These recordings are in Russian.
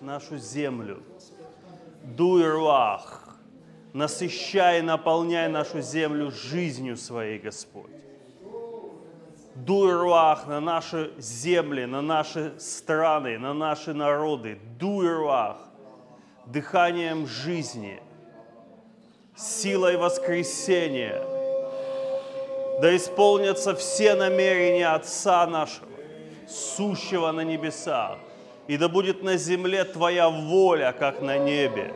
нашу землю. Дуй руах, насыщай, наполняй нашу землю жизнью своей, Господь. Дуй руах на наши земли, на наши страны, на наши народы. Дуй руах дыханием жизни, силой воскресения. Да исполнятся все намерения Отца нашего, сущего на небесах, и да будет на земле Твоя воля, как на небе.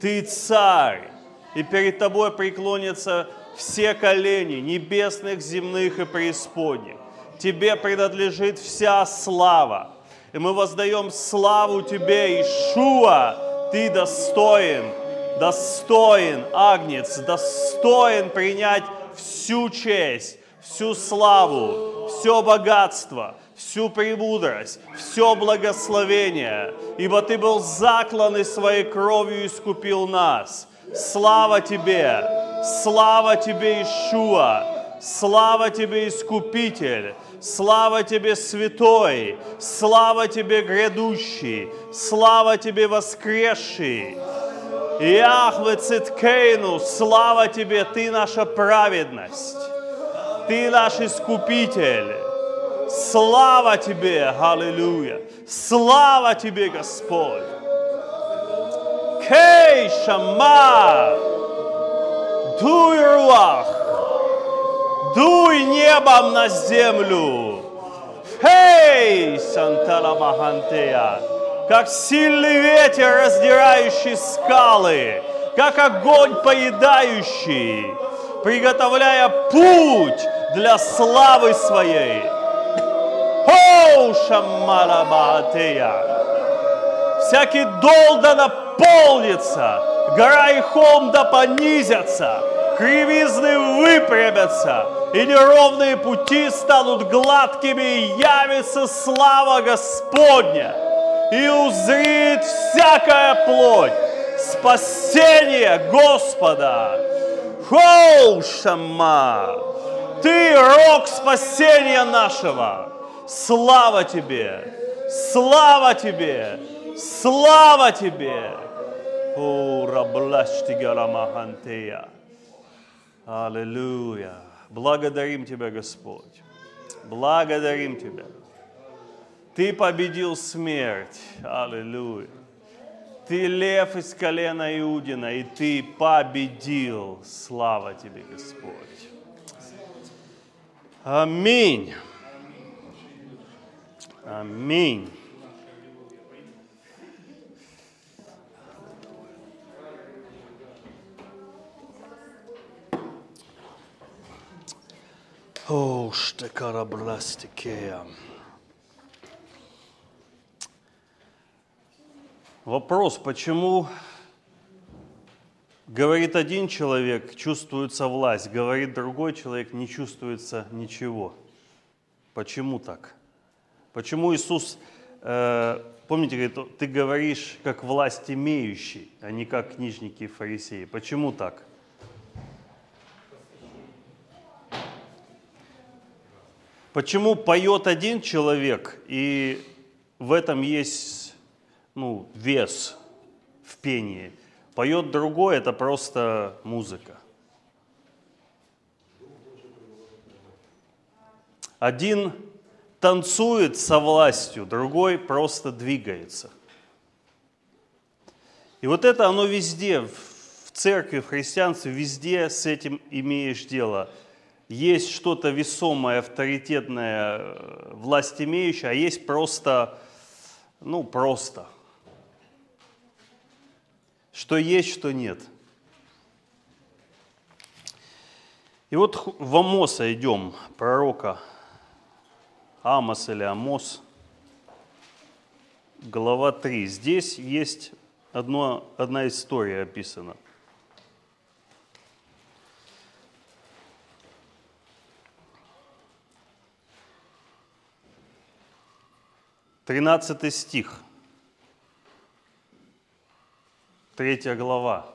Ты царь, и перед Тобой преклонятся все колени небесных, земных и преисподних. Тебе принадлежит вся слава. И мы воздаем славу Тебе, Ишуа, Ты достоин, достоин, Агнец, достоин принять всю честь, всю славу, все богатство, всю премудрость, все благословение, ибо Ты был заклан и своей кровью искупил нас. Слава Тебе! Слава Тебе, Ишуа! Слава Тебе, Искупитель! Слава Тебе, Святой! Слава Тебе, Грядущий! Слава Тебе, Воскресший! Яхве Циткейну, слава Тебе, Ты наша праведность! Ты наш Искупитель! Слава Тебе, аллилуйя! Слава Тебе, Господь! Кей Шама! Дуй руах! Дуй небом на землю! Хей, Сантала Махантея! Как сильный ветер, раздирающий скалы, как огонь поедающий, приготовляя путь для славы своей. О, Шаммала Махантея! Всякий дол да наполнится, гора и холм да понизятся, кривизны выпрямятся, и неровные пути станут гладкими, и явится слава Господня, и узрит всякая плоть спасение Господа. Хоу, Шама! Ты рог спасения нашего. Слава Тебе! Слава Тебе! Слава Тебе! Аллилуйя. Благодарим Тебя, Господь. Благодарим Тебя. Ты победил смерть. Аллилуйя. Ты лев из колена Иудина, и ты победил. Слава Тебе, Господь. Аминь. Аминь. О, штекарабластикея. Вопрос, почему говорит один человек, чувствуется власть, говорит другой человек, не чувствуется ничего. Почему так? Почему Иисус, э, помните, говорит, ты говоришь как власть имеющий, а не как книжники и фарисеи. Почему так? Почему поет один человек, и в этом есть ну, вес в пении? Поет другой, это просто музыка. Один танцует со властью, другой просто двигается. И вот это оно везде, в церкви, в христианстве, везде с этим имеешь дело – есть что-то весомое, авторитетное, э, власть имеющее, а есть просто, ну, просто. Что есть, что нет. И вот в Амоса идем, пророка Амос или Амос, глава 3. Здесь есть одно, одна история описана – 13 стих, 3 глава.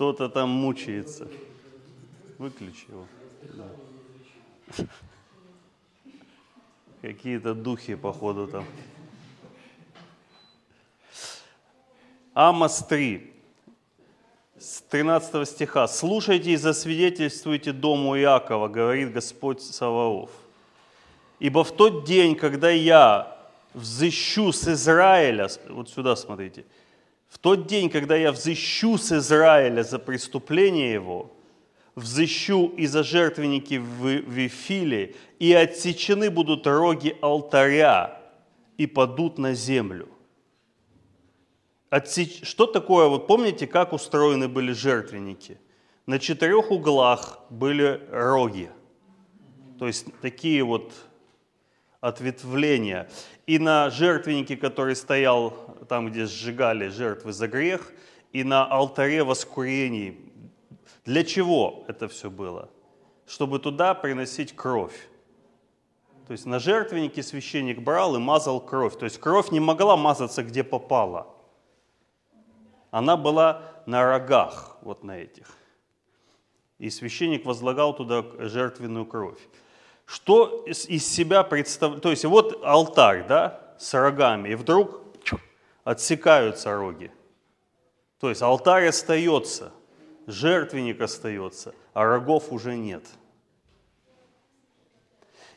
Кто-то там мучается. Выключи его. Да. Какие-то духи, походу, там. Амос 3, с 13 стиха. «Слушайте и засвидетельствуйте дому Иакова, говорит Господь Саваоф. Ибо в тот день, когда я взыщу с Израиля, вот сюда смотрите, в тот день, когда я взыщу с Израиля за преступление его, взыщу и за жертвенники в Вифиле, и отсечены будут роги алтаря, и падут на землю. Отсеч... Что такое, вот помните, как устроены были жертвенники? На четырех углах были роги, то есть такие вот ответвления. И на жертвеннике, который стоял там, где сжигали жертвы за грех, и на алтаре воскурений. Для чего это все было? Чтобы туда приносить кровь. То есть на жертвеннике священник брал и мазал кровь. То есть кровь не могла мазаться, где попала. Она была на рогах, вот на этих. И священник возлагал туда жертвенную кровь что из себя представляет, то есть вот алтарь, да, с рогами, и вдруг отсекаются роги. То есть алтарь остается, жертвенник остается, а рогов уже нет.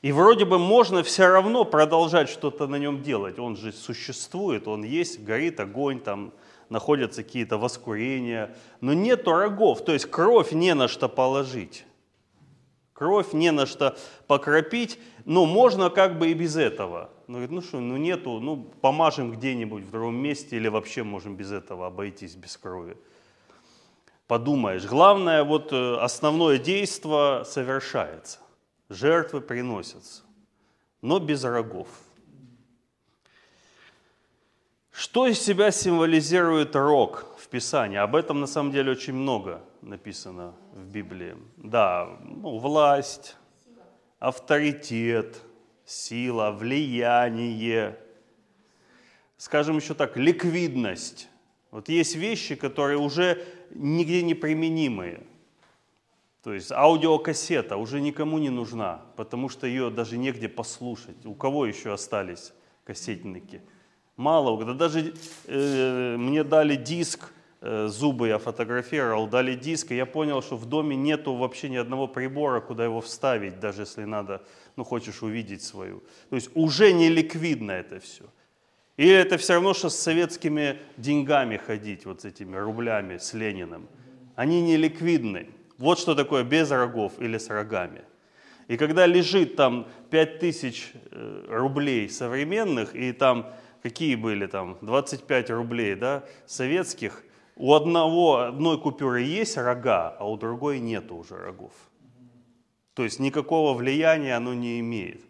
И вроде бы можно все равно продолжать что-то на нем делать. Он же существует, он есть, горит огонь, там находятся какие-то воскурения, но нету рогов, то есть кровь не на что положить кровь, не на что покропить, но можно как бы и без этого. Ну, говорит, ну что, ну нету, ну помажем где-нибудь в другом месте или вообще можем без этого обойтись, без крови. Подумаешь, главное, вот э, основное действие совершается, жертвы приносятся, но без рогов. Что из себя символизирует рог в Писании? Об этом на самом деле очень много написано в Библии. Да, ну, власть, авторитет, сила, влияние, скажем еще так, ликвидность. Вот есть вещи, которые уже нигде не применимые. То есть аудиокассета уже никому не нужна, потому что ее даже негде послушать. У кого еще остались кассетники? Мало, да даже э, мне дали диск зубы я фотографировал, дали диск, и я понял, что в доме нету вообще ни одного прибора, куда его вставить, даже если надо, ну, хочешь увидеть свою. То есть уже не ликвидно это все. И это все равно, что с советскими деньгами ходить, вот с этими рублями, с Лениным. Они не ликвидны. Вот что такое без рогов или с рогами. И когда лежит там 5000 э, рублей современных, и там какие были там, 25 рублей, да, советских – у одного, одной купюры есть рога, а у другой нет уже рогов. То есть никакого влияния оно не имеет.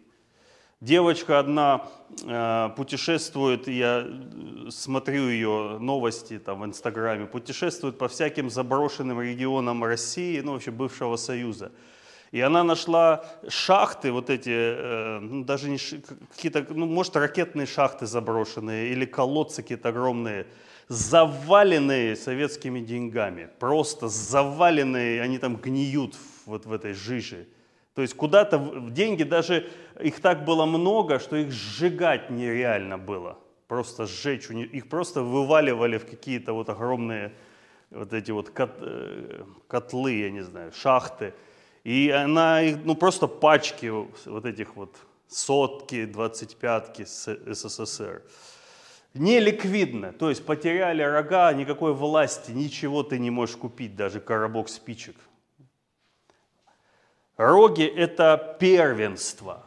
Девочка одна э, путешествует, я смотрю ее новости там в Инстаграме, путешествует по всяким заброшенным регионам России, ну вообще бывшего Союза. И она нашла шахты, вот эти, э, ну, даже не какие-то, ну, может, ракетные шахты заброшенные или колодцы какие-то огромные, заваленные советскими деньгами, просто заваленные, они там гниют вот в этой жиже. То есть куда-то деньги, даже их так было много, что их сжигать нереально было. Просто сжечь, их просто вываливали в какие-то вот огромные вот эти вот э, котлы, я не знаю, шахты. И она, ну просто пачки вот этих вот сотки, двадцать пятки СССР неликвидно, то есть потеряли рога, никакой власти, ничего ты не можешь купить, даже коробок спичек. Роги – это первенство.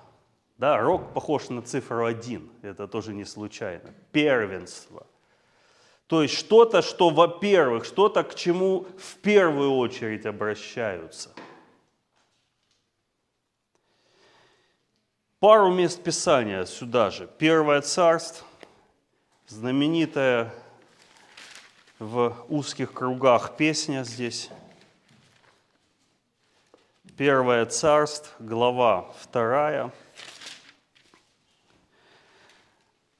Да, рог похож на цифру один, это тоже не случайно. Первенство. То есть что-то, что, во-первых, что-то, к чему в первую очередь обращаются. Пару мест Писания сюда же. Первое царство, знаменитая в узких кругах песня здесь. Первое царство, глава вторая.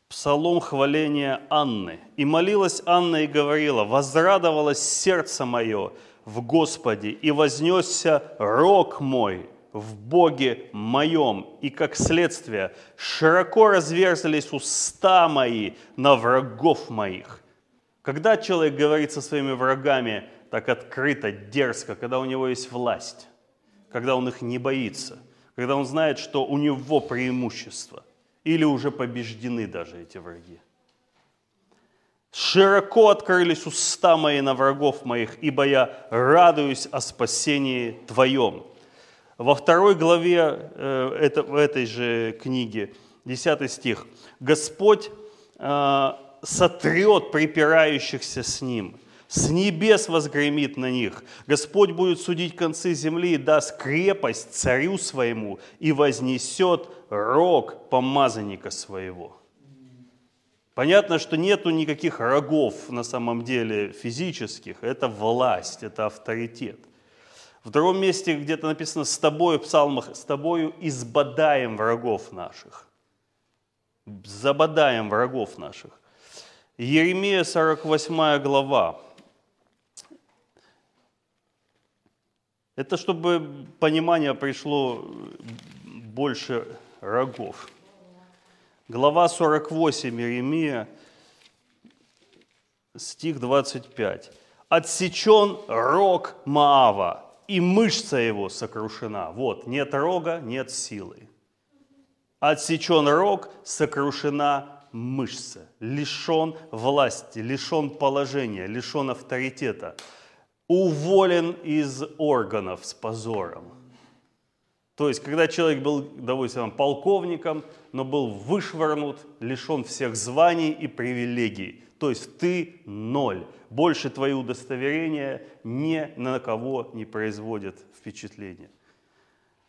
Псалом хваления Анны. «И молилась Анна и говорила, возрадовалось сердце мое в Господе, и вознесся рог мой в Боге моем, и как следствие широко разверзались уста мои на врагов моих. Когда человек говорит со своими врагами так открыто, дерзко, когда у него есть власть, когда он их не боится, когда он знает, что у него преимущество, или уже побеждены даже эти враги. Широко открылись уста мои на врагов моих, ибо я радуюсь о спасении Твоем. Во второй главе э, это, в этой же книге, 10 стих, Господь э, сотрет припирающихся с Ним, с небес возгремит на них. Господь будет судить концы земли и даст крепость царю своему и вознесет рог помазанника своего. Понятно, что нету никаких рогов на самом деле физических. Это власть, это авторитет. В другом месте где-то написано «с тобою» в псалмах «с тобою избадаем врагов наших». Забадаем врагов наших. Еремия 48 глава. Это чтобы понимание пришло больше рогов. Глава 48 Иеремия, стих 25. «Отсечен рог Маава, и мышца его сокрушена». Вот, нет рога, нет силы. Отсечен рог, сокрушена мышца. Лишен власти, лишен положения, лишен авторитета. Уволен из органов с позором. То есть, когда человек был, допустим, полковником, но был вышвырнут, лишен всех званий и привилегий. То есть ты ноль. Больше твои удостоверения ни на кого не производят впечатления.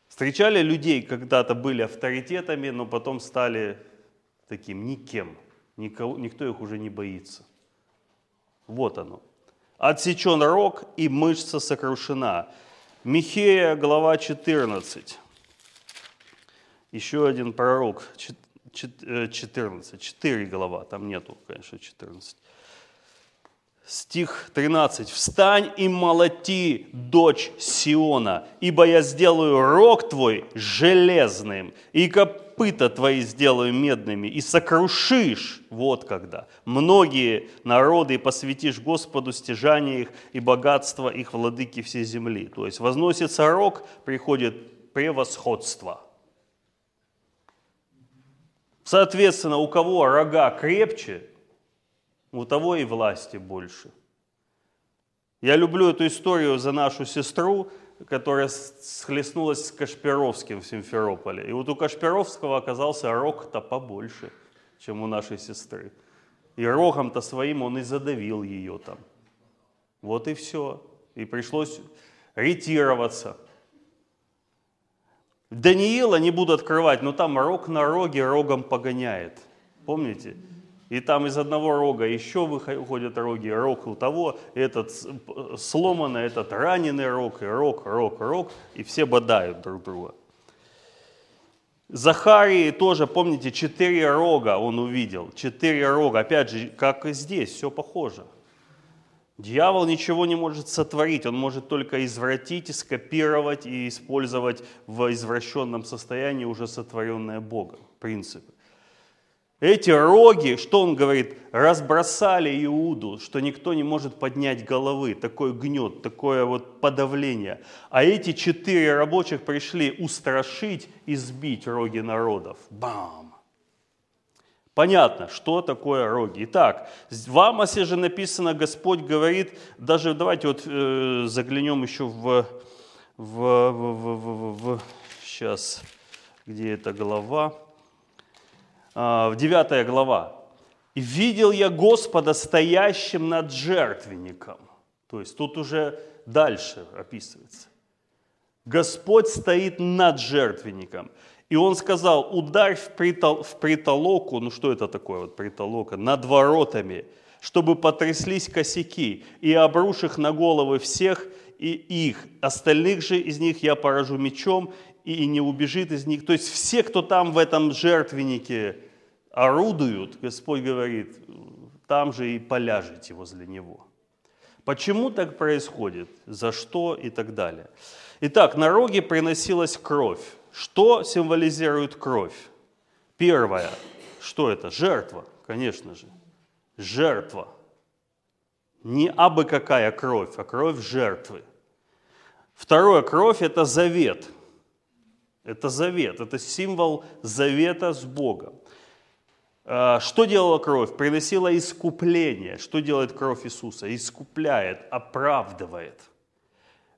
Встречали людей, когда-то были авторитетами, но потом стали таким никем. Никого, никто их уже не боится. Вот оно. Отсечен рог и мышца сокрушена. Михея, глава 14. Еще один пророк, 14, 4 э, глава, там нету, конечно, 14. Стих 13. «Встань и молоти, дочь Сиона, ибо я сделаю рог твой железным, и копыта твои сделаю медными, и сокрушишь, вот когда, многие народы, и посвятишь Господу стяжание их и богатство их владыки всей земли». То есть возносится рог, приходит превосходство. Соответственно, у кого рога крепче, у того и власти больше. Я люблю эту историю за нашу сестру, которая схлестнулась с Кашпировским в Симферополе. И вот у Кашпировского оказался рог-то побольше, чем у нашей сестры. И рогом-то своим он и задавил ее там. Вот и все. И пришлось ретироваться. Даниила не буду открывать, но там рог на роге рогом погоняет. Помните? И там из одного рога еще выходят роги, рог у того, этот сломанный, этот раненый рог, и рог, рог, рог, и все бодают друг друга. Захарии тоже, помните, четыре рога он увидел, четыре рога, опять же, как и здесь, все похоже. Дьявол ничего не может сотворить, он может только извратить, скопировать и использовать в извращенном состоянии уже сотворенное Богом принципы. Эти роги, что он говорит, разбросали Иуду, что никто не может поднять головы, такой гнет, такое вот подавление. А эти четыре рабочих пришли устрашить и сбить роги народов. Бам! Понятно, что такое роги. Итак, в Амосе же написано, Господь говорит, даже давайте вот э, заглянем еще в, в, в, в, в, в, сейчас, где эта глава, а, в 9 глава. «И видел я Господа стоящим над жертвенником». То есть тут уже дальше описывается. Господь стоит над жертвенником. И он сказал, ударь в, притол, в притолоку, ну что это такое вот притолока, над воротами, чтобы потряслись косяки, и обрушь их на головы всех и их. Остальных же из них я поражу мечом, и не убежит из них. То есть все, кто там в этом жертвеннике орудуют, Господь говорит, там же и поляжете возле него. Почему так происходит? За что и так далее. Итак, на роге приносилась кровь. Что символизирует кровь? Первое. Что это? Жертва, конечно же. Жертва. Не абы какая кровь, а кровь жертвы. Второе, кровь – это завет. Это завет, это символ завета с Богом. А, что делала кровь? Приносила искупление. Что делает кровь Иисуса? Искупляет, оправдывает,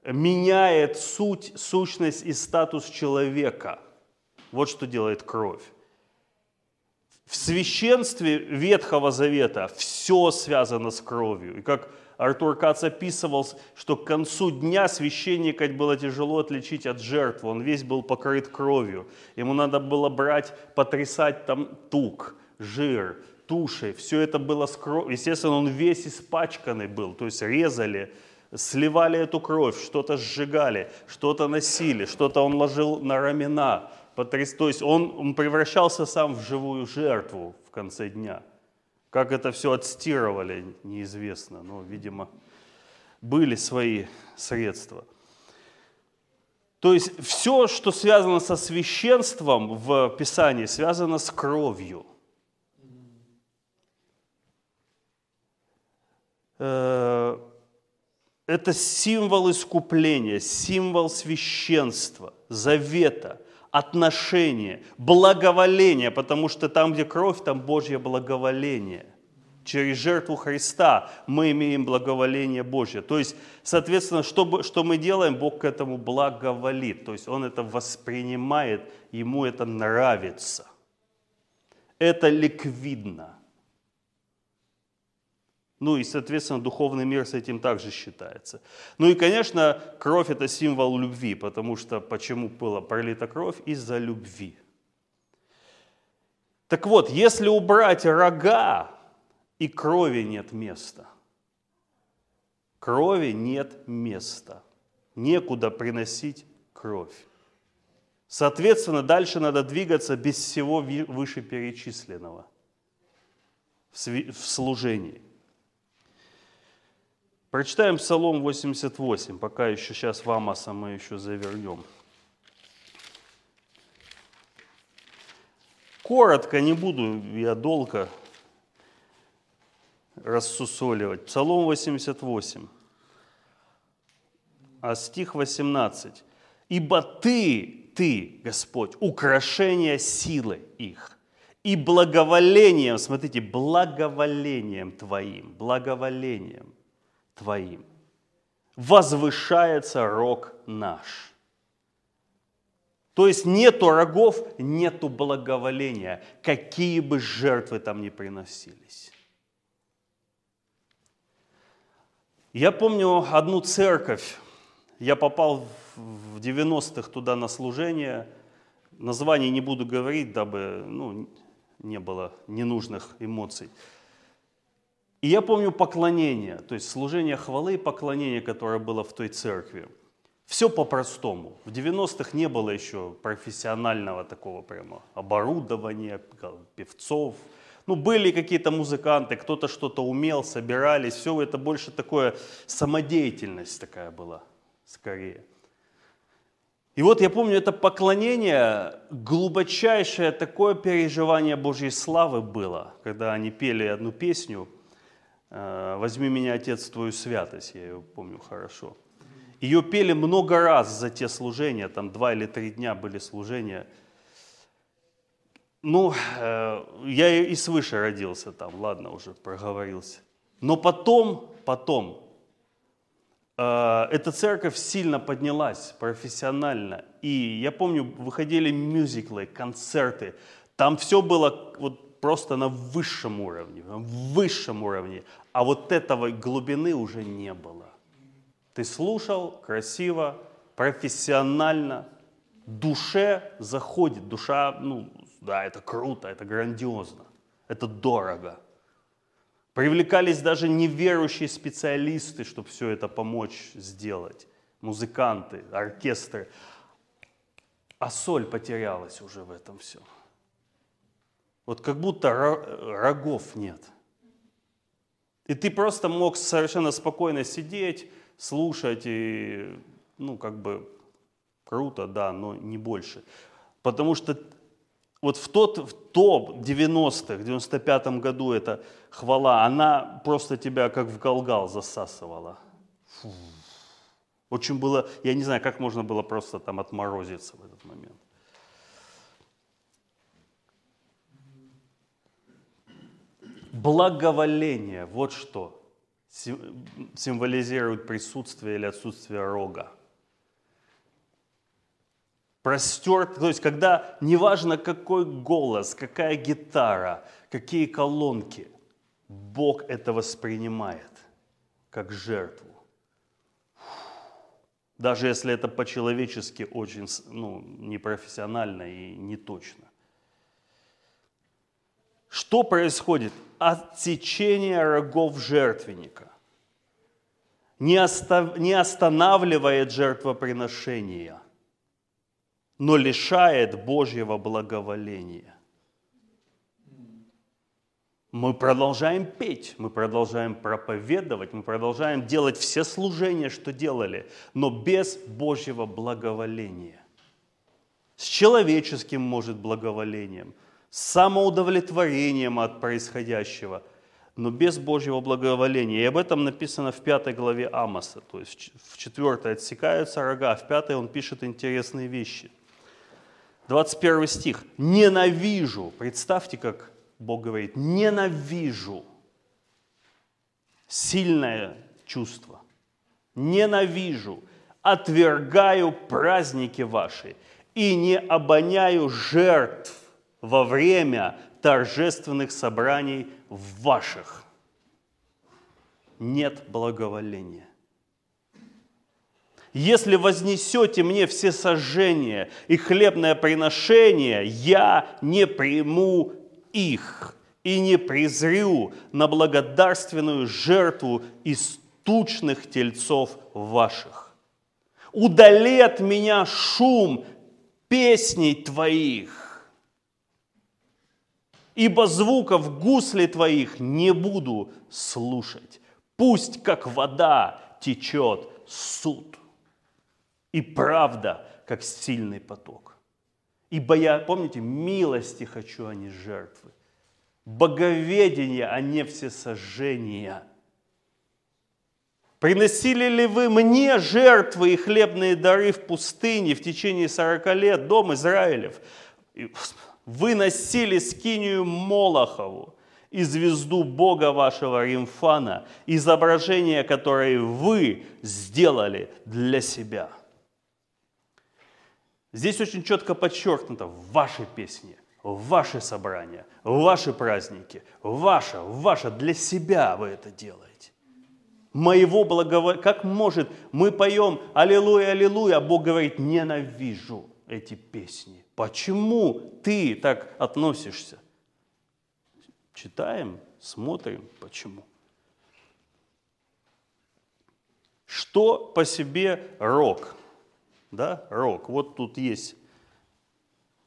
меняет суть, сущность и статус человека. Вот что делает кровь. В священстве Ветхого Завета все связано с кровью. И как Артур Кац описывал, что к концу дня священника было тяжело отличить от жертвы. Он весь был покрыт кровью. Ему надо было брать, потрясать там тук, жир, туши. Все это было с кровью. Естественно, он весь испачканный был. То есть резали, сливали эту кровь, что-то сжигали, что-то носили, что-то он ложил на рамена. То есть он, он превращался сам в живую жертву в конце дня. Как это все отстирывали, неизвестно, но, видимо, были свои средства. То есть все, что связано со священством в Писании, связано с кровью. Э, это символ искупления, символ священства, завета – отношение, благоволение, потому что там, где кровь, там Божье благоволение. Через жертву Христа мы имеем благоволение Божье. То есть, соответственно, что, что мы делаем, Бог к этому благоволит. То есть Он это воспринимает, Ему это нравится. Это ликвидно. Ну и, соответственно, духовный мир с этим также считается. Ну и, конечно, кровь – это символ любви, потому что почему была пролита кровь? Из-за любви. Так вот, если убрать рога, и крови нет места. Крови нет места. Некуда приносить кровь. Соответственно, дальше надо двигаться без всего вышеперечисленного в служении. Прочитаем Псалом 88, пока еще сейчас в Амоса мы еще завернем. Коротко, не буду я долго рассусоливать. Псалом 88, а стих 18. «Ибо Ты, Ты, Господь, украшение силы их, и благоволением, смотрите, благоволением Твоим, благоволением – Твоим. Возвышается рог наш. То есть нету рогов, нету благоволения, какие бы жертвы там ни приносились. Я помню одну церковь, я попал в 90-х туда на служение, название не буду говорить, дабы ну, не было ненужных эмоций. И я помню поклонение, то есть служение хвалы и поклонение, которое было в той церкви. Все по-простому. В 90-х не было еще профессионального такого прямо оборудования, певцов. Ну, были какие-то музыканты, кто-то что-то умел, собирались. Все это больше такое самодеятельность такая была, скорее. И вот я помню, это поклонение, глубочайшее такое переживание Божьей славы было, когда они пели одну песню – «Возьми меня, Отец, Твою святость», я ее помню хорошо. Ее пели много раз за те служения, там два или три дня были служения. Ну, э, я и свыше родился там, ладно, уже проговорился. Но потом, потом, э, эта церковь сильно поднялась профессионально. И я помню, выходили мюзиклы, концерты. Там все было вот просто на высшем уровне, на высшем уровне. А вот этого глубины уже не было. Ты слушал красиво, профессионально, душе заходит. Душа, ну, да, это круто, это грандиозно, это дорого. Привлекались даже неверующие специалисты, чтобы все это помочь сделать. Музыканты, оркестры. А соль потерялась уже в этом все. Вот как будто рогов нет – и ты просто мог совершенно спокойно сидеть, слушать и, ну, как бы Круто, да, но не больше. Потому что вот в тот в топ 90-х, 95-м году эта хвала, она просто тебя как в галгал засасывала. Фу. Очень было, я не знаю, как можно было просто там отморозиться в этот момент. Благоволение, вот что символизирует присутствие или отсутствие рога. Простерт, то есть когда неважно какой голос, какая гитара, какие колонки, Бог это воспринимает как жертву. Даже если это по-человечески очень ну, непрофессионально и не точно. Что происходит? Отсечение рогов жертвенника не, остав, не останавливает жертвоприношения, но лишает Божьего благоволения. Мы продолжаем петь, мы продолжаем проповедовать, мы продолжаем делать все служения, что делали, но без Божьего благоволения. С человеческим, может, благоволением – самоудовлетворением от происходящего, но без Божьего благоволения. И об этом написано в пятой главе Амоса. То есть в четвертой отсекаются рога, а в пятой он пишет интересные вещи. 21 стих. «Ненавижу». Представьте, как Бог говорит. «Ненавижу». Сильное чувство. «Ненавижу». «Отвергаю праздники ваши и не обоняю жертв во время торжественных собраний ваших. Нет благоволения. Если вознесете мне все сожжения и хлебное приношение, я не приму их и не презрю на благодарственную жертву из тучных тельцов ваших. Удали от меня шум песней твоих, ибо звуков гусли твоих не буду слушать. Пусть, как вода, течет суд, и правда, как сильный поток. Ибо я, помните, милости хочу, а не жертвы. Боговедение, а не всесожжения. Приносили ли вы мне жертвы и хлебные дары в пустыне в течение сорока лет, дом Израилев? вы носили скинию Молохову и звезду Бога вашего Римфана, изображение, которое вы сделали для себя. Здесь очень четко подчеркнуто в вашей песне, в ваши собрания, ваши праздники, ваше, ваше, для себя вы это делаете. Моего благоволения, как может, мы поем «Аллилуйя, аллилуйя», а Бог говорит «ненавижу эти песни». Почему ты так относишься? Читаем, смотрим, почему. Что по себе рок? Да, рок. Вот тут есть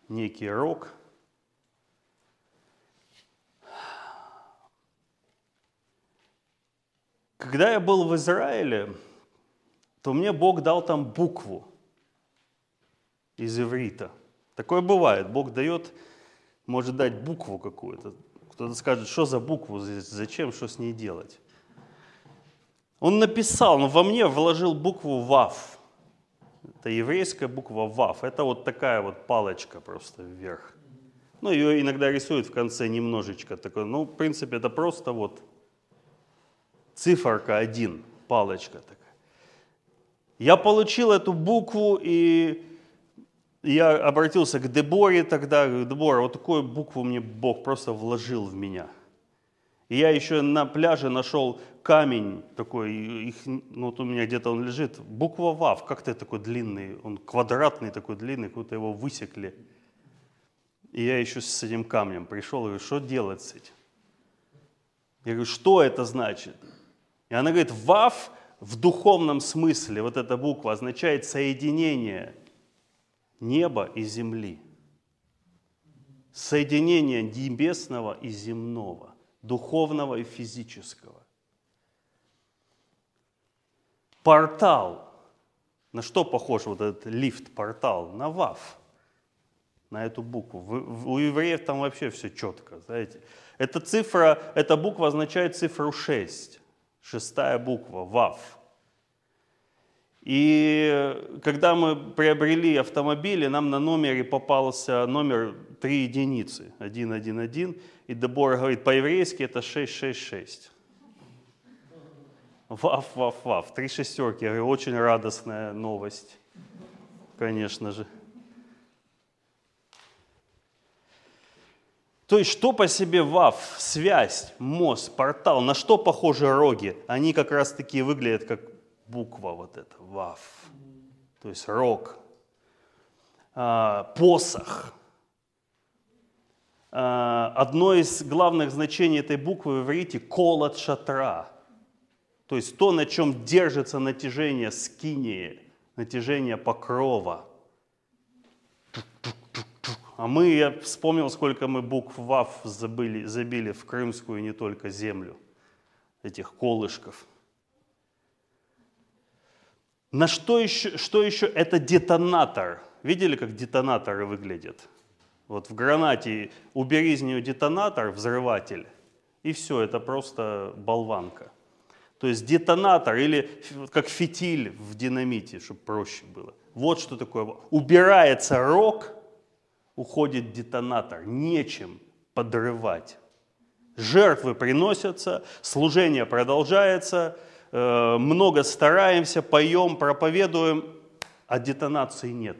некий рок. Когда я был в Израиле, то мне Бог дал там букву из иврита – Такое бывает. Бог дает, может дать букву какую-то. Кто-то скажет, что за букву, зачем, что с ней делать. Он написал, но во мне вложил букву ВАВ. Это еврейская буква ВАВ. Это вот такая вот палочка просто вверх. Ну, ее иногда рисуют в конце немножечко такой. Ну, в принципе, это просто вот циферка один, палочка такая. Я получил эту букву и я обратился к Деборе тогда, Дебора, вот такую букву мне Бог просто вложил в меня. И я еще на пляже нашел камень такой, их, ну вот у меня где-то он лежит, буква ВАВ, как ты такой длинный, он квадратный такой длинный, как-то его высекли. И я еще с этим камнем пришел и говорю, что делать с этим? Я говорю, что это значит? И она говорит, ВАВ в духовном смысле, вот эта буква означает соединение – неба и земли. Соединение небесного и земного, духовного и физического. Портал На что похож вот этот лифт, портал? На ВАВ, на эту букву. У евреев там вообще все четко, знаете. Эта цифра, эта буква означает цифру 6, шестая буква, ВАВ. И когда мы приобрели автомобили, нам на номере попался номер 3 единицы, 111, и Дебора говорит, по-еврейски это 666. Ваф, ваф, ваф, три шестерки. Я говорю, очень радостная новость, конечно же. То есть, что по себе ВАФ, связь, мост, портал, на что похожи роги? Они как раз таки выглядят как буква вот эта, ВАФ. То есть рог, а, посох. А, одно из главных значений этой буквы в иврите – колот шатра. То есть то, на чем держится натяжение скинии, натяжение покрова. А мы, я вспомнил, сколько мы букв ВАФ забыли, забили в крымскую и не только землю, этих колышков. На что еще, что еще? Это детонатор. Видели, как детонаторы выглядят? Вот в гранате убери из нее детонатор, взрыватель, и все, это просто болванка. То есть детонатор или как фитиль в динамите, чтобы проще было. Вот что такое. Убирается рог, уходит детонатор. Нечем подрывать. Жертвы приносятся, служение продолжается, много стараемся, поем, проповедуем, а детонации нет.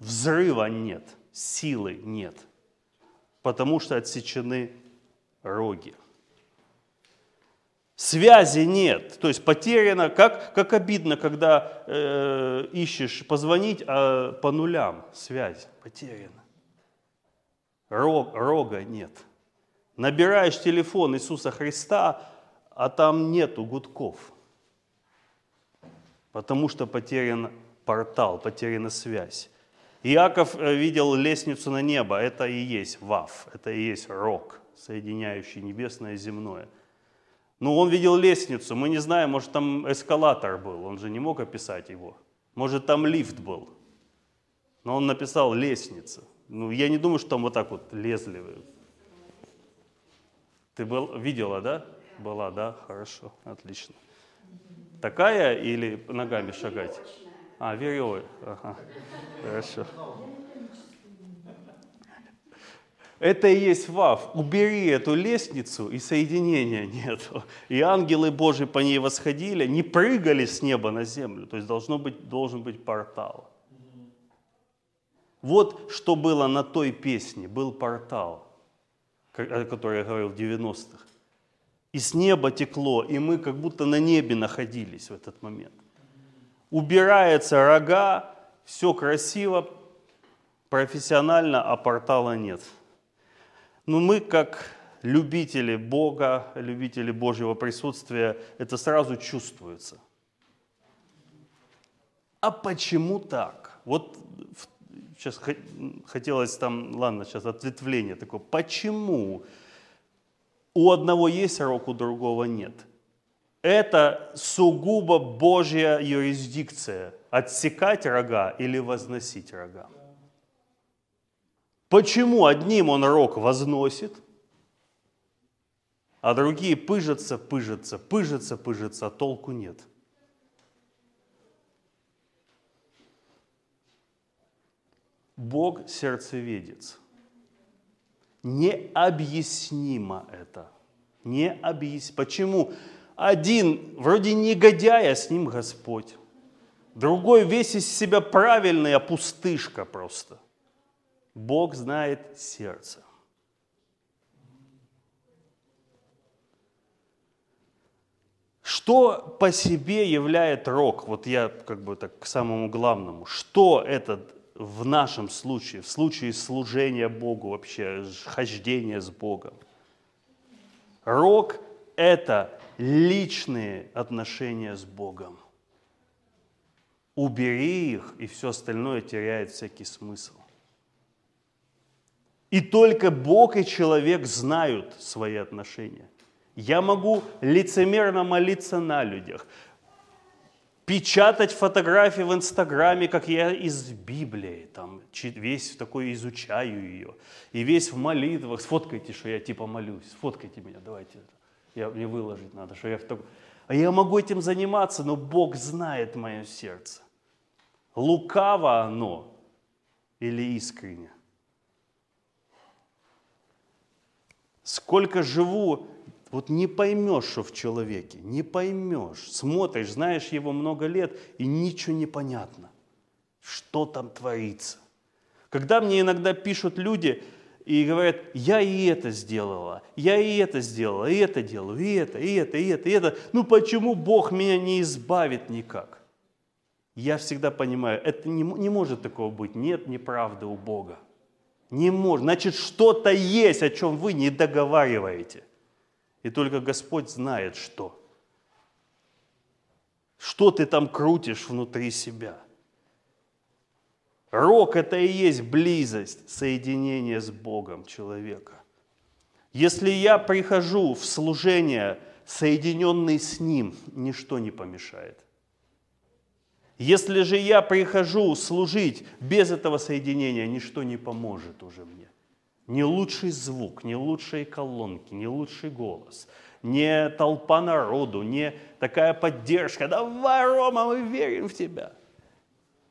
Взрыва нет, силы нет, потому что отсечены роги. Связи нет, то есть потеряно, как, как обидно, когда э, ищешь позвонить, а по нулям связь потеряна. Рог, рога нет. Набираешь телефон Иисуса Христа, а там нету гудков, потому что потерян портал, потеряна связь. Иаков э, видел лестницу на небо, это и есть Вав, это и есть рог, соединяющий небесное и земное – ну, он видел лестницу, мы не знаем, может, там эскалатор был, он же не мог описать его. Может, там лифт был. Но он написал лестница. Ну, я не думаю, что там вот так вот лезли. Ты был, видела, да? Была, да? Хорошо, отлично. Такая или ногами шагать? А, веревой. Ага. Хорошо. Это и есть Вав. Убери эту лестницу, и соединения нет. И ангелы Божьи по ней восходили, не прыгали с неба на землю. То есть должно быть, должен быть портал. Вот что было на той песне. Был портал, о которой я говорил в 90-х. И с неба текло, и мы как будто на небе находились в этот момент. Убирается рога, все красиво, профессионально, а портала нет. Но мы, как любители Бога, любители Божьего присутствия, это сразу чувствуется. А почему так? Вот сейчас хотелось там, ладно, сейчас ответвление такое. Почему у одного есть рог, у другого нет? Это сугубо Божья юрисдикция. Отсекать рога или возносить рога. Почему одним он рог возносит, а другие пыжатся, пыжатся, пыжатся, пыжатся, а толку нет? Бог сердцеведец. Необъяснимо это. Не объяс... Почему? Один вроде негодяй, а с ним Господь. Другой весь из себя правильный, а пустышка просто. Бог знает сердце. Что по себе является рок? Вот я как бы так к самому главному. Что это в нашем случае, в случае служения Богу вообще, хождения с Богом? Рок – это личные отношения с Богом. Убери их, и все остальное теряет всякий смысл. И только Бог и человек знают свои отношения. Я могу лицемерно молиться на людях, печатать фотографии в Инстаграме, как я из Библии, там весь такой изучаю ее, и весь в молитвах, сфоткайте, что я типа молюсь, сфоткайте меня, давайте, я, мне выложить надо, что я в таком... А я могу этим заниматься, но Бог знает мое сердце. Лукаво оно или искренне. Сколько живу вот не поймешь, что в человеке, не поймешь. Смотришь, знаешь его много лет, и ничего не понятно, что там творится. Когда мне иногда пишут люди и говорят, я и это сделала, я и это сделала, и это делаю, и это, и это, и это, и это. Ну почему Бог меня не избавит никак? Я всегда понимаю, это не, не может такого быть. Нет неправды у Бога. Не может. Значит, что-то есть, о чем вы не договариваете. И только Господь знает, что. Что ты там крутишь внутри себя. Рок – это и есть близость, соединение с Богом человека. Если я прихожу в служение, соединенный с Ним, ничто не помешает. Если же я прихожу служить без этого соединения, ничто не поможет уже мне. Не лучший звук, не лучшие колонки, не лучший голос, не толпа народу, не такая поддержка. Давай, Рома, мы верим в тебя.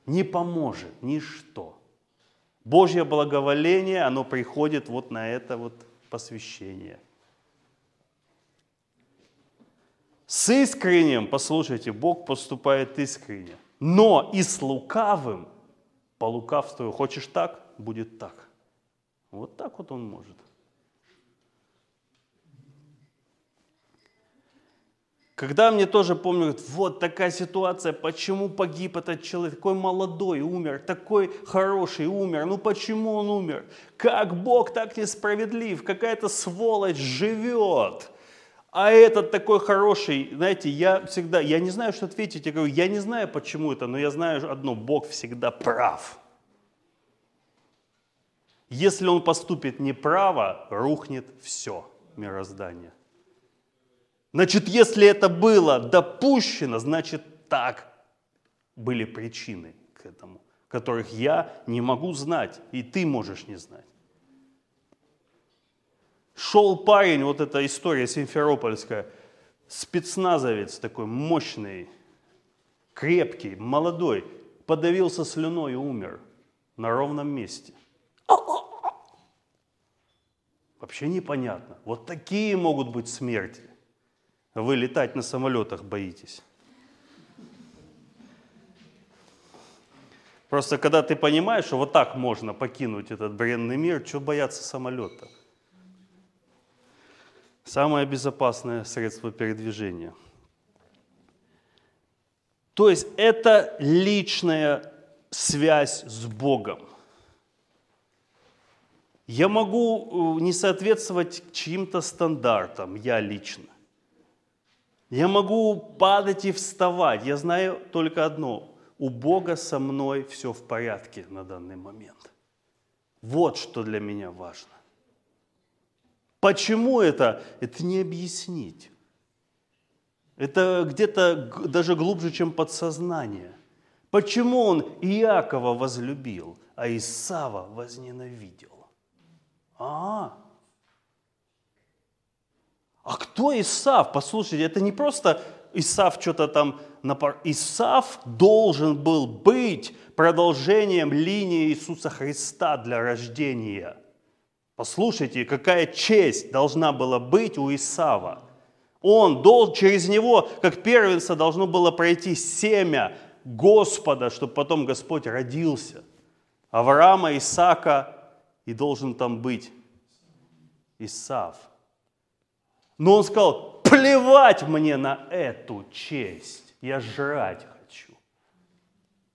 Не поможет ничто. Божье благоволение, оно приходит вот на это вот посвящение. С искренним, послушайте, Бог поступает искренне. Но и с лукавым, по лукавству, хочешь так, будет так. Вот так вот он может. Когда мне тоже помню, вот такая ситуация, почему погиб этот человек, такой молодой умер, такой хороший умер, ну почему он умер? Как Бог так несправедлив, какая-то сволочь живет. А этот такой хороший, знаете, я всегда, я не знаю, что ответить, я говорю, я не знаю, почему это, но я знаю одно, Бог всегда прав. Если он поступит неправо, рухнет все мироздание. Значит, если это было допущено, значит, так были причины к этому, которых я не могу знать, и ты можешь не знать. Шел парень, вот эта история симферопольская, спецназовец такой мощный, крепкий, молодой, подавился слюной и умер на ровном месте. Вообще непонятно. Вот такие могут быть смерти. Вы летать на самолетах боитесь. Просто когда ты понимаешь, что вот так можно покинуть этот бренный мир, что бояться самолета? Самое безопасное средство передвижения. То есть это личная связь с Богом. Я могу э, не соответствовать чьим-то стандартам, я лично. Я могу падать и вставать. Я знаю только одно. У Бога со мной все в порядке на данный момент. Вот что для меня важно. Почему это? Это не объяснить. Это где-то даже глубже, чем подсознание. Почему он Иакова возлюбил, а Исава возненавидел? А, а кто Исав? Послушайте, это не просто Исав что-то там напор... Исав должен был быть продолжением линии Иисуса Христа для рождения – Послушайте, какая честь должна была быть у Исава. Он, дол, через него, как первенца, должно было пройти семя Господа, чтобы потом Господь родился. Авраама, Исаака, и должен там быть Исав. Но он сказал, плевать мне на эту честь, я жрать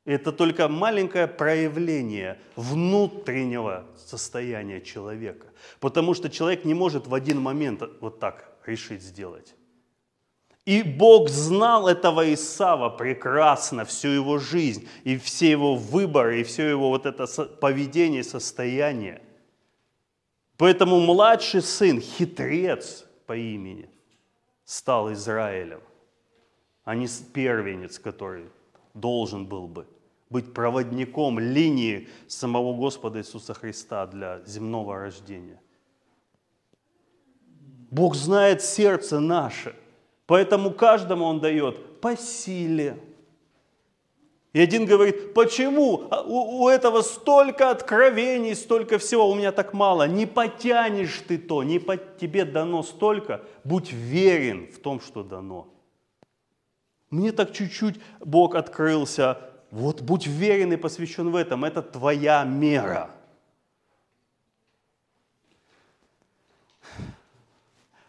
это только маленькое проявление внутреннего состояния человека. Потому что человек не может в один момент вот так решить сделать. И Бог знал этого Исава прекрасно всю его жизнь, и все его выборы, и все его вот это поведение, состояние. Поэтому младший сын, хитрец по имени, стал Израилем. а не первенец, который должен был бы быть проводником линии самого Господа Иисуса Христа для земного рождения. Бог знает сердце наше, поэтому каждому Он дает по силе. И один говорит, почему а у, у этого столько откровений, столько всего, у меня так мало. Не потянешь ты то, не по, тебе дано столько, будь верен в том, что дано. Мне так чуть-чуть Бог открылся, вот будь верен и посвящен в этом, это твоя мера.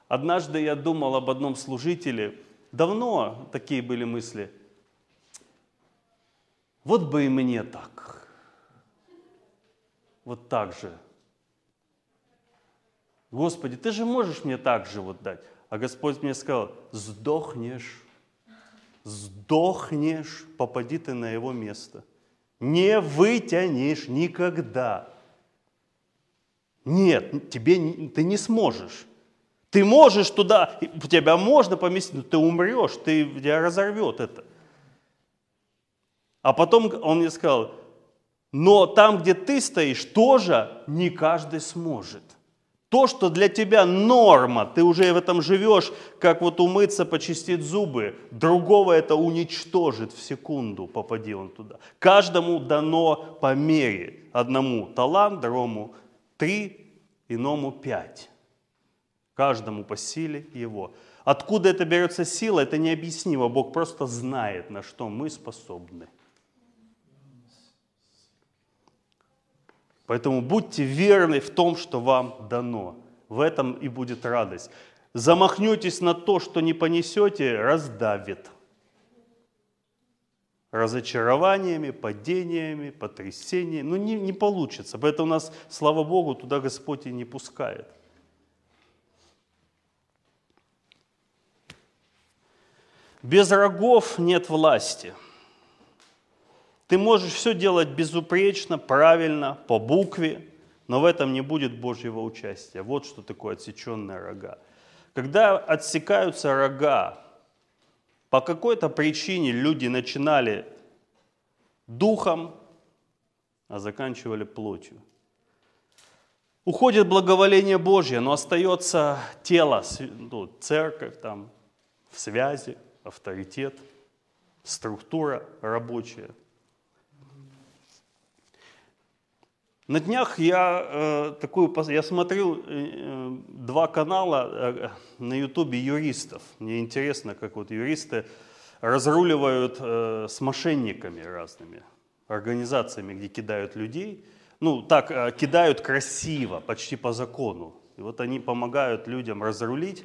Однажды я думал об одном служителе, давно такие были мысли. Вот бы и мне так. Вот так же. Господи, ты же можешь мне так же вот дать. А Господь мне сказал, сдохнешь, сдохнешь, попади ты на его место. Не вытянешь никогда. Нет, тебе, ты не сможешь. Ты можешь туда, тебя можно поместить, но ты умрешь, ты, тебя разорвет это. А потом он мне сказал, но там, где ты стоишь, тоже не каждый сможет. То, что для тебя норма, ты уже в этом живешь, как вот умыться, почистить зубы, другого это уничтожит в секунду, попади он туда. Каждому дано по мере. Одному талант, другому три, иному пять. Каждому по силе его. Откуда это берется сила, это необъяснимо. Бог просто знает, на что мы способны. Поэтому будьте верны в том, что вам дано. В этом и будет радость. Замахнетесь на то, что не понесете, раздавит. Разочарованиями, падениями, потрясениями. Ну, не, не получится. Поэтому нас, слава Богу, туда Господь и не пускает. Без рогов нет власти. Ты можешь все делать безупречно, правильно, по букве, но в этом не будет Божьего участия. Вот что такое отсеченные рога. Когда отсекаются рога, по какой-то причине люди начинали духом, а заканчивали плотью. Уходит благоволение Божье, но остается тело, ну, церковь там, в связи – авторитет, структура рабочая. На днях я э, такую, я смотрел э, э два канала э, на ютубе юристов. Мне интересно, как вот юристы разруливают э, с мошенниками разными, организациями, где кидают людей. Ну, так, э, кидают красиво, почти по закону. И вот они помогают людям разрулить.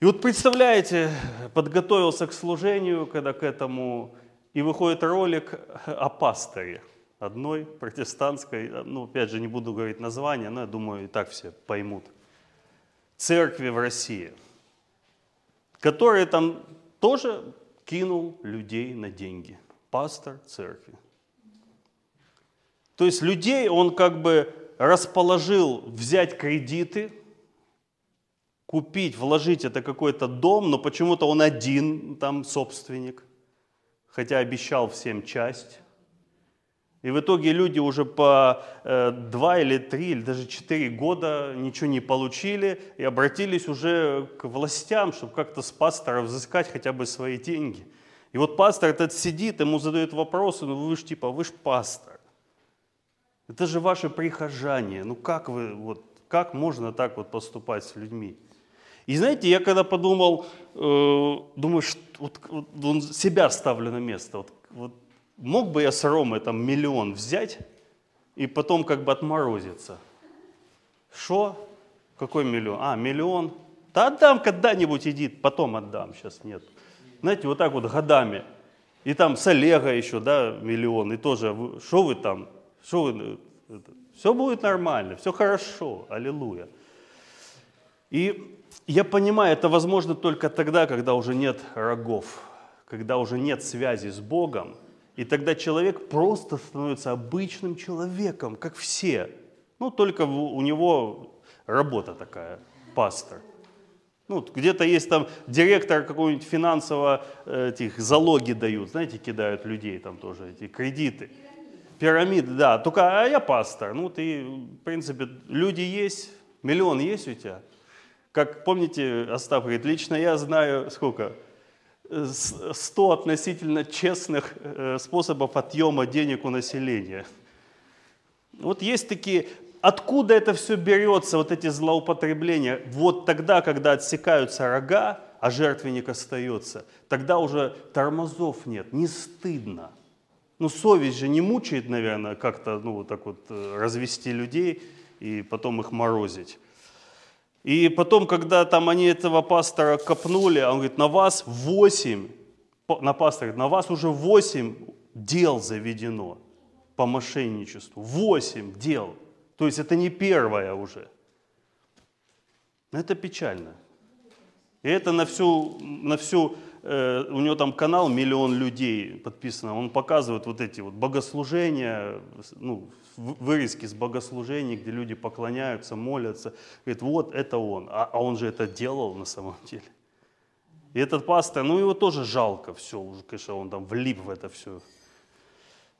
И вот представляете, подготовился к служению, когда к этому, и выходит ролик о пасторе одной протестантской, ну, опять же, не буду говорить название, но я думаю, и так все поймут, церкви в России, который там тоже кинул людей на деньги. Пастор церкви. То есть людей он как бы расположил взять кредиты, купить, вложить это какой-то дом, но почему-то он один там собственник, хотя обещал всем часть. И в итоге люди уже по э, два или три, или даже четыре года ничего не получили и обратились уже к властям, чтобы как-то с пастора взыскать хотя бы свои деньги. И вот пастор этот сидит, ему задают вопросы, ну вы же типа, вы же пастор. Это же ваши прихожане. Ну как вы, вот, как можно так вот поступать с людьми? И знаете, я когда подумал, э, думаю, что, вот, вот, себя ставлю на место. Вот, вот, мог бы я с Ромы там миллион взять и потом как бы отморозиться? Что? Какой миллион? А, миллион? Да отдам когда-нибудь, иди, потом отдам, сейчас нет. Знаете, вот так вот годами. И там с Олега еще, да, миллион. И тоже, что вы там, что вы, это, все будет нормально, все хорошо, аллилуйя. И я понимаю, это возможно только тогда, когда уже нет рогов, когда уже нет связи с Богом, и тогда человек просто становится обычным человеком, как все. Ну, только у него работа такая, пастор. Ну, где-то есть там директор какого-нибудь финансового, э, этих залоги дают, знаете, кидают людей там тоже, эти кредиты. Пирамиды, да. Только, а я пастор. Ну, ты, в принципе, люди есть, миллион есть у тебя. Как, помните, Остап говорит, лично я знаю, сколько? 100 относительно честных э, способов отъема денег у населения. Вот есть такие откуда это все берется, вот эти злоупотребления? Вот тогда, когда отсекаются рога, а жертвенник остается, тогда уже тормозов нет, не стыдно. Ну, совесть же не мучает, наверное, как-то, ну, вот так вот э, развести людей и потом их морозить. И потом, когда там они этого пастора копнули, он говорит, на вас восемь, на пастора, на вас уже восемь дел заведено по мошенничеству. Восемь дел. То есть это не первое уже. Это печально. И это на всю, на всю э, у него там канал миллион людей подписано. Он показывает вот эти вот богослужения, ну, вырезки с богослужений, где люди поклоняются, молятся. Говорит, вот это он. А, а он же это делал на самом деле. И этот пастор, ну его тоже жалко все, уже, конечно, он там влип в это все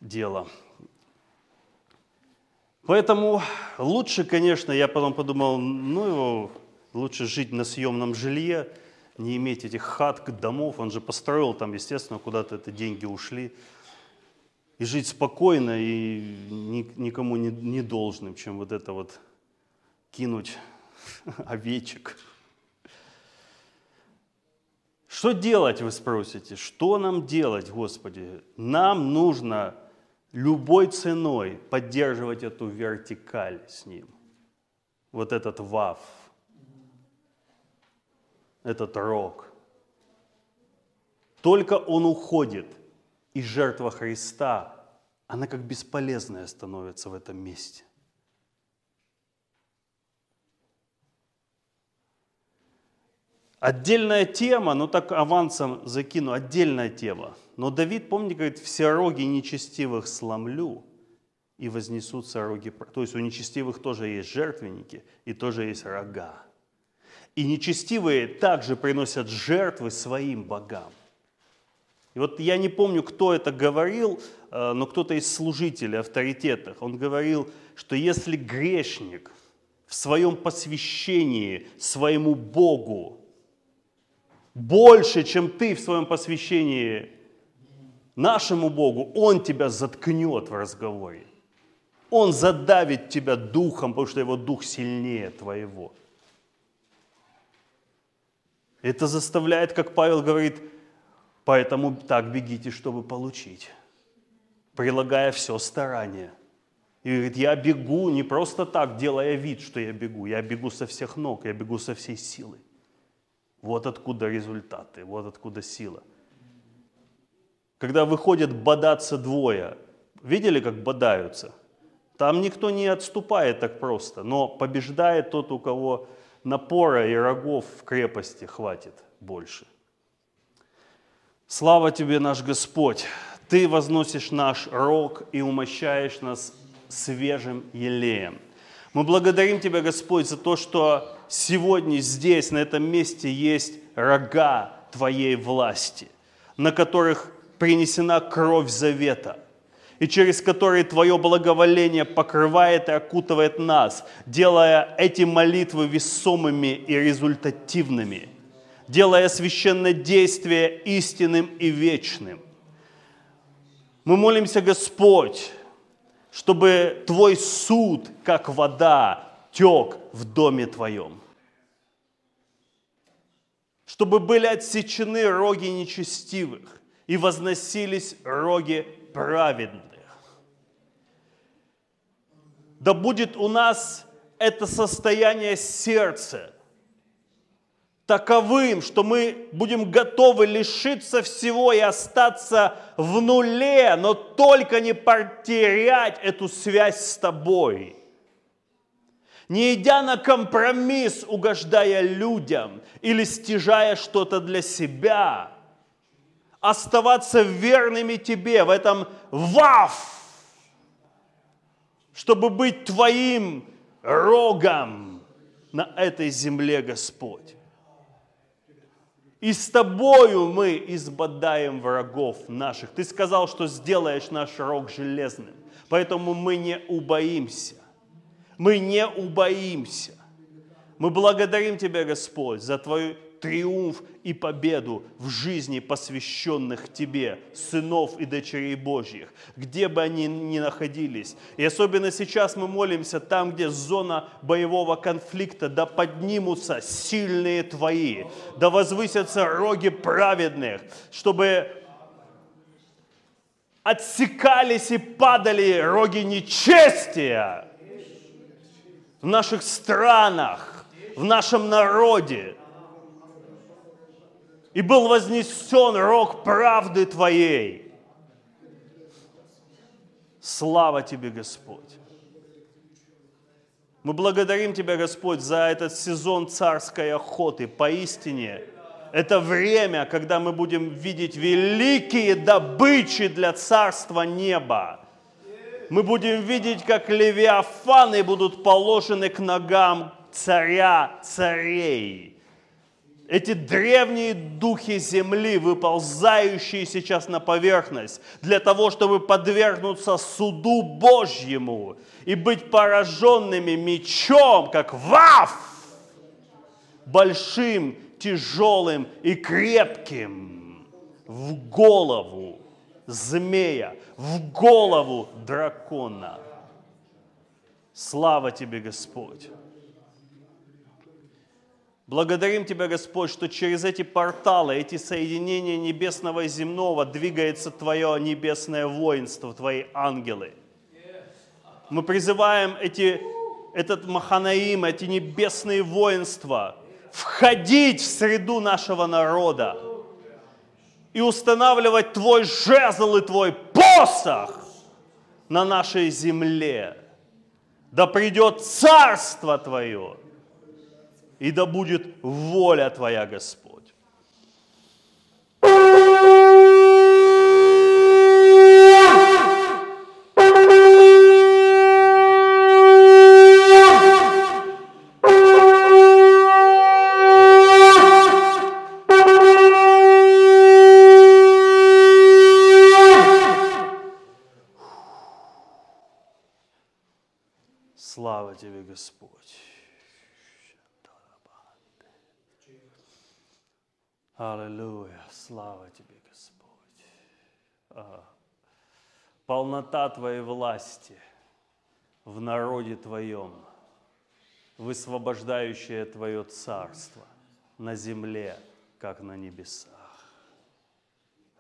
дело. Поэтому лучше, конечно, я потом подумал, ну его лучше жить на съемном жилье, не иметь этих хат, домов. Он же построил там, естественно, куда-то это деньги ушли. И жить спокойно и никому не, не должным, чем вот это вот кинуть овечек. Что делать, вы спросите? Что нам делать, Господи? Нам нужно любой ценой поддерживать эту вертикаль с ним. Вот этот вав, этот рог. Только он уходит, и жертва Христа, она как бесполезная становится в этом месте. Отдельная тема, ну так авансом закину, отдельная тема. Но Давид, помните, говорит, все роги нечестивых сломлю и вознесутся роги. То есть у нечестивых тоже есть жертвенники и тоже есть рога. И нечестивые также приносят жертвы своим богам. И вот я не помню, кто это говорил, э, но кто-то из служителей, авторитетов, он говорил, что если грешник в своем посвящении своему Богу больше, чем ты в своем посвящении нашему Богу, Он тебя заткнет в разговоре. Он задавит тебя духом, потому что его дух сильнее твоего. Это заставляет, как Павел говорит, поэтому так бегите, чтобы получить, прилагая все старание. И говорит, я бегу не просто так, делая вид, что я бегу, я бегу со всех ног, я бегу со всей силы. Вот откуда результаты, вот откуда сила. Когда выходят бодаться двое, видели, как бодаются? Там никто не отступает так просто, но побеждает тот, у кого напора и рогов в крепости хватит больше. Слава тебе, наш Господь! Ты возносишь наш рог и умощаешь нас свежим елеем. Мы благодарим Тебя, Господь, за то, что сегодня здесь, на этом месте есть рога Твоей власти, на которых принесена кровь завета, и через которые Твое благоволение покрывает и окутывает нас, делая эти молитвы весомыми и результативными, делая священное действие истинным и вечным. Мы молимся, Господь, чтобы Твой суд, как вода, тек в доме Твоем. Чтобы были отсечены роги нечестивых и возносились роги праведных. Да будет у нас это состояние сердца таковым, что мы будем готовы лишиться всего и остаться в нуле, но только не потерять эту связь с тобой – не идя на компромисс, угождая людям или стяжая что-то для себя, оставаться верными тебе в этом вав, чтобы быть твоим рогом на этой земле, Господь. И с тобою мы избадаем врагов наших. Ты сказал, что сделаешь наш рог железным. Поэтому мы не убоимся. Мы не убоимся. Мы благодарим Тебя, Господь, за Твой триумф и победу в жизни посвященных Тебе, сынов и дочерей Божьих, где бы они ни находились. И особенно сейчас мы молимся там, где зона боевого конфликта, да поднимутся сильные Твои, да возвысятся роги праведных, чтобы отсекались и падали роги нечестия в наших странах, в нашем народе. И был вознесен рог правды Твоей. Слава Тебе, Господь. Мы благодарим Тебя, Господь, за этот сезон царской охоты. Поистине, это время, когда мы будем видеть великие добычи для царства неба. Мы будем видеть, как левиафаны будут положены к ногам царя царей. Эти древние духи земли, выползающие сейчас на поверхность, для того, чтобы подвергнуться суду Божьему и быть пораженными мечом, как ваф, большим, тяжелым и крепким в голову змея, в голову дракона. Слава тебе, Господь! Благодарим Тебя, Господь, что через эти порталы, эти соединения небесного и земного двигается Твое небесное воинство, Твои ангелы. Мы призываем эти, этот Маханаим, эти небесные воинства входить в среду нашего народа и устанавливать Твой жезл и Твой посох на нашей земле. Да придет Царство Твое – и да будет воля Твоя, Господь. Слава Тебе, Господь. Аллилуйя, слава Тебе, Господь. А, полнота Твоей власти в народе Твоем, высвобождающее Твое царство на земле, как на небесах.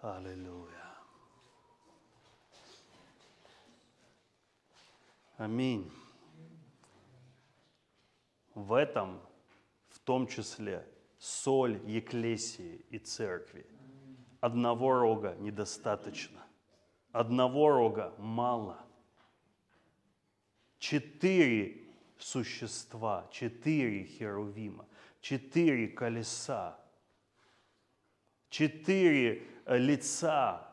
Аллилуйя. Аминь. В этом, в том числе, соль Екклесии и церкви. Одного рога недостаточно. Одного рога мало. Четыре существа, четыре херувима, четыре колеса, четыре э, лица,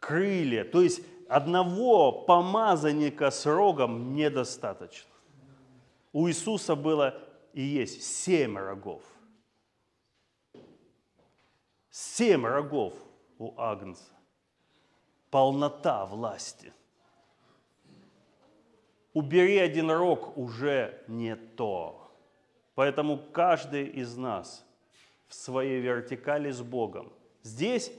крылья. То есть одного помазанника с рогом недостаточно. У Иисуса было и есть семь рогов. Семь рогов у Агнца. Полнота власти. Убери один рог, уже не то. Поэтому каждый из нас в своей вертикали с Богом. Здесь,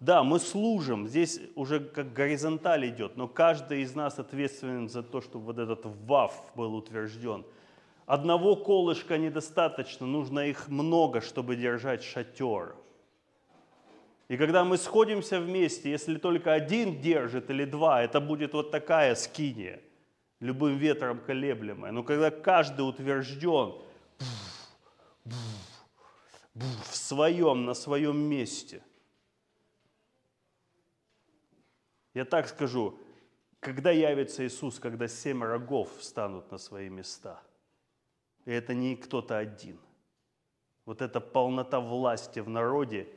да, мы служим, здесь уже как горизонталь идет, но каждый из нас ответственен за то, чтобы вот этот ВАФ был утвержден – Одного колышка недостаточно, нужно их много, чтобы держать шатер. И когда мы сходимся вместе, если только один держит или два, это будет вот такая скиния, любым ветром колеблемая. Но когда каждый утвержден в своем, на своем месте, я так скажу, когда явится Иисус, когда семь рогов встанут на свои места – и это не кто-то один. Вот эта полнота власти в народе,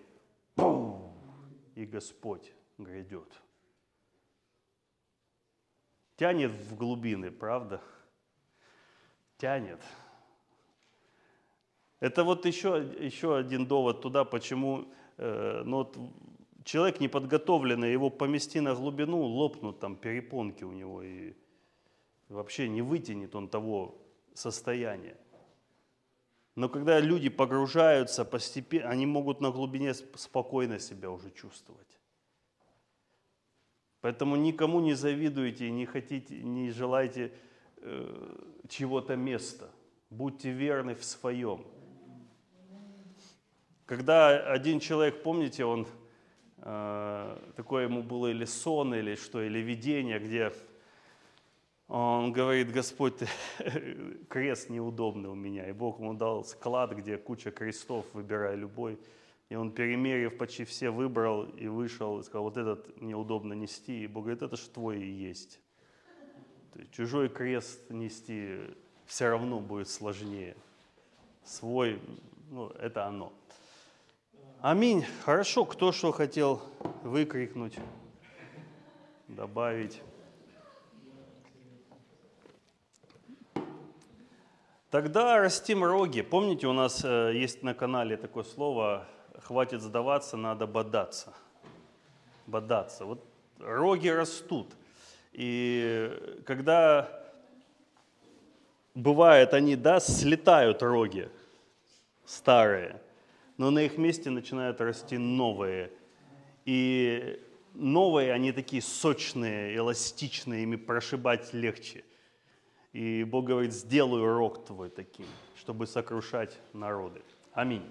и Господь грядет. Тянет в глубины, правда? Тянет. Это вот еще, еще один довод туда, почему э, ну вот человек неподготовленный, его помести на глубину, лопнут там перепонки у него, и вообще не вытянет он того состояния. Но когда люди погружаются постепенно, они могут на глубине спокойно себя уже чувствовать. Поэтому никому не завидуйте, не хотите, не желайте э, чего-то места. Будьте верны в своем. Когда один человек, помните, он э, такое ему было или сон, или что, или видение, где он говорит, Господь, крест неудобный у меня. И Бог ему дал склад, где куча крестов, выбирай любой. И он, перемерив почти все, выбрал и вышел, и сказал, вот этот неудобно нести. И Бог говорит, это же твой и есть чужой крест нести все равно будет сложнее. Свой, ну, это оно. Аминь. Хорошо, кто что хотел выкрикнуть, добавить. Тогда растим роги. Помните, у нас э, есть на канале такое слово «хватит сдаваться, надо бодаться». Бодаться. Вот роги растут. И когда бывает, они, да, слетают роги старые – но на их месте начинают расти новые. И новые, они такие сочные, эластичные, ими прошибать легче. И Бог говорит, сделаю рог твой таким, чтобы сокрушать народы. Аминь.